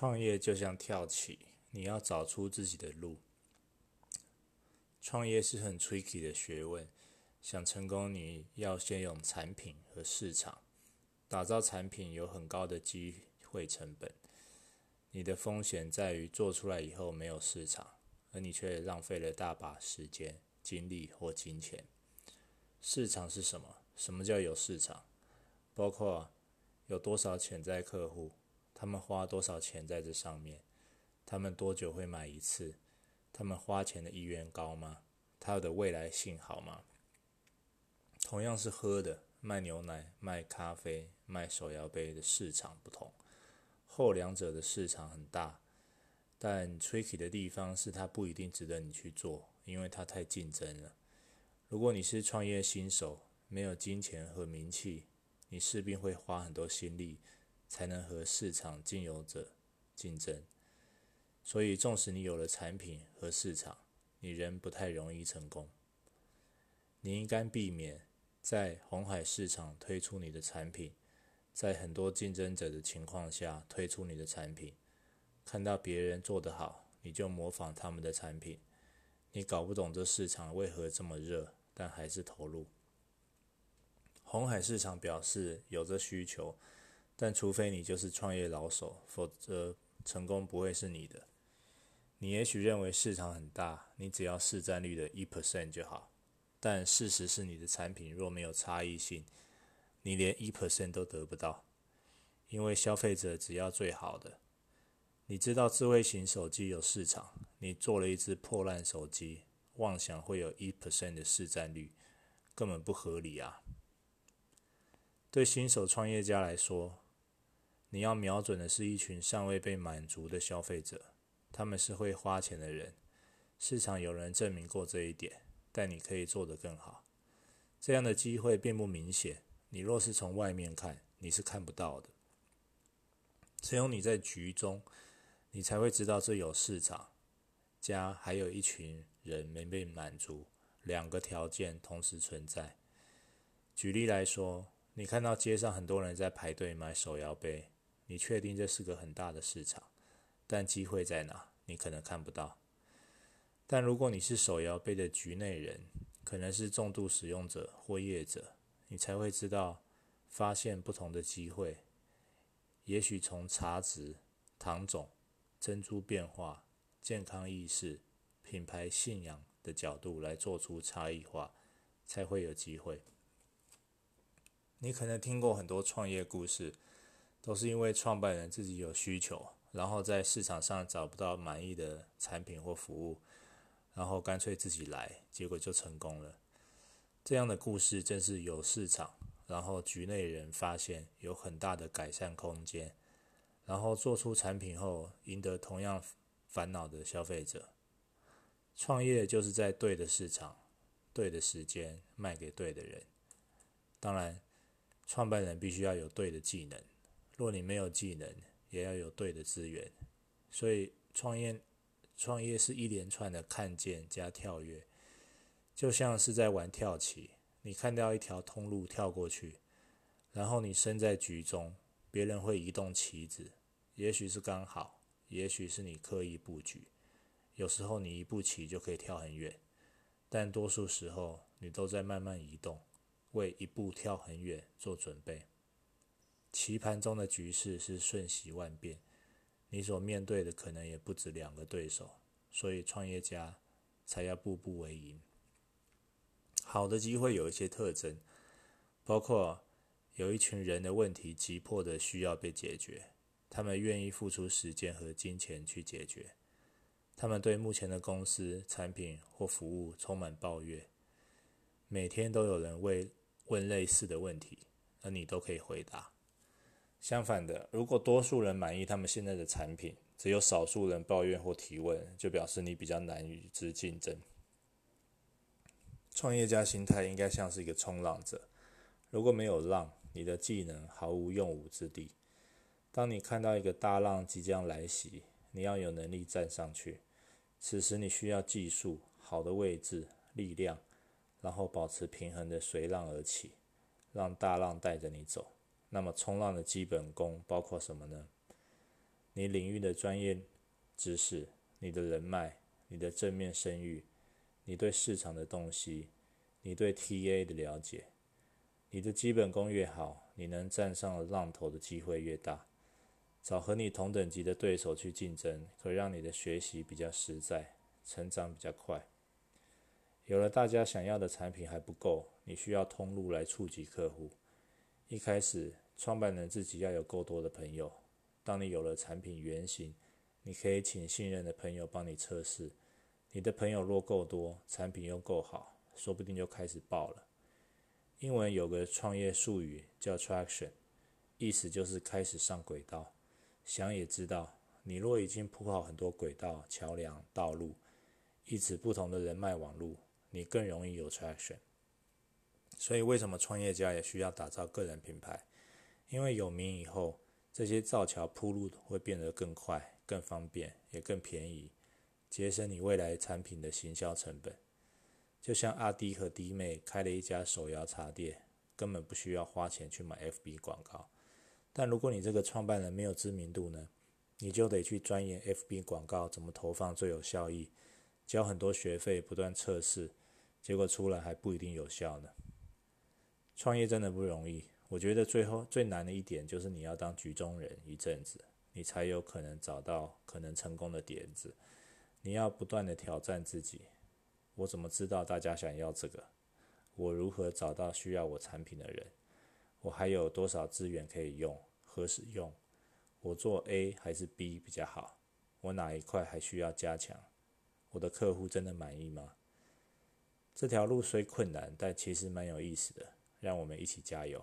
创业就像跳棋，你要找出自己的路。创业是很 tricky 的学问，想成功，你要先有产品和市场。打造产品有很高的机会成本，你的风险在于做出来以后没有市场，而你却浪费了大把时间、精力或金钱。市场是什么？什么叫有市场？包括有多少潜在客户。他们花多少钱在这上面？他们多久会买一次？他们花钱的意愿高吗？他的未来性好吗？同样是喝的，卖牛奶、卖咖啡、卖手摇杯的市场不同，后两者的市场很大，但 tricky 的地方是它不一定值得你去做，因为它太竞争了。如果你是创业新手，没有金钱和名气，你势必会花很多心力。才能和市场竞有者竞争，所以纵使你有了产品和市场，你仍不太容易成功。你应该避免在红海市场推出你的产品，在很多竞争者的情况下推出你的产品，看到别人做得好，你就模仿他们的产品。你搞不懂这市场为何这么热，但还是投入。红海市场表示有这需求。但除非你就是创业老手，否则成功不会是你的。你也许认为市场很大，你只要市占率的一 percent 就好。但事实是，你的产品若没有差异性，你连一 percent 都得不到。因为消费者只要最好的。你知道智慧型手机有市场，你做了一只破烂手机，妄想会有一 percent 的市占率，根本不合理啊！对新手创业家来说，你要瞄准的是一群尚未被满足的消费者，他们是会花钱的人。市场有人证明过这一点，但你可以做得更好。这样的机会并不明显，你若是从外面看，你是看不到的。只有你在局中，你才会知道这有市场，加还有一群人没被满足，两个条件同时存在。举例来说，你看到街上很多人在排队买手摇杯。你确定这是个很大的市场，但机会在哪？你可能看不到。但如果你是手摇杯的局内人，可能是重度使用者或业者，你才会知道发现不同的机会。也许从茶质、糖种、珍珠变化、健康意识、品牌信仰的角度来做出差异化，才会有机会。你可能听过很多创业故事。都是因为创办人自己有需求，然后在市场上找不到满意的产品或服务，然后干脆自己来，结果就成功了。这样的故事正是有市场，然后局内人发现有很大的改善空间，然后做出产品后赢得同样烦恼的消费者。创业就是在对的市场、对的时间卖给对的人。当然，创办人必须要有对的技能。若你没有技能，也要有对的资源。所以创业，创业是一连串的看见加跳跃，就像是在玩跳棋。你看到一条通路跳过去，然后你身在局中，别人会移动棋子，也许是刚好，也许是你刻意布局。有时候你一步棋就可以跳很远，但多数时候你都在慢慢移动，为一步跳很远做准备。棋盘中的局势是瞬息万变，你所面对的可能也不止两个对手，所以创业家才要步步为营。好的机会有一些特征，包括有一群人的问题急迫的需要被解决，他们愿意付出时间和金钱去解决，他们对目前的公司、产品或服务充满抱怨，每天都有人问问类似的问题，而你都可以回答。相反的，如果多数人满意他们现在的产品，只有少数人抱怨或提问，就表示你比较难与之竞争。创业家心态应该像是一个冲浪者，如果没有浪，你的技能毫无用武之地。当你看到一个大浪即将来袭，你要有能力站上去。此时你需要技术、好的位置、力量，然后保持平衡的随浪而起，让大浪带着你走。那么，冲浪的基本功包括什么呢？你领域的专业知识、你的人脉、你的正面声誉、你对市场的洞悉、你对 TA 的了解。你的基本功越好，你能站上浪头的机会越大。找和你同等级的对手去竞争，可让你的学习比较实在，成长比较快。有了大家想要的产品还不够，你需要通路来触及客户。一开始，创办人自己要有够多的朋友。当你有了产品原型，你可以请信任的朋友帮你测试。你的朋友若够多，产品又够好，说不定就开始爆了。英文有个创业术语叫 traction，意思就是开始上轨道。想也知道，你若已经铺好很多轨道、桥梁、道路，以此不同的人脉网路，你更容易有 traction。所以，为什么创业家也需要打造个人品牌？因为有名以后，这些造桥铺路会变得更快、更方便，也更便宜，节省你未来产品的行销成本。就像阿滴和滴妹开了一家手摇茶店，根本不需要花钱去买 FB 广告。但如果你这个创办人没有知名度呢，你就得去钻研 FB 广告怎么投放最有效益，交很多学费，不断测试，结果出来还不一定有效呢。创业真的不容易，我觉得最后最难的一点就是你要当局中人一阵子，你才有可能找到可能成功的点子。你要不断的挑战自己。我怎么知道大家想要这个？我如何找到需要我产品的人？我还有多少资源可以用？何时用？我做 A 还是 B 比较好？我哪一块还需要加强？我的客户真的满意吗？这条路虽困难，但其实蛮有意思的。让我们一起加油！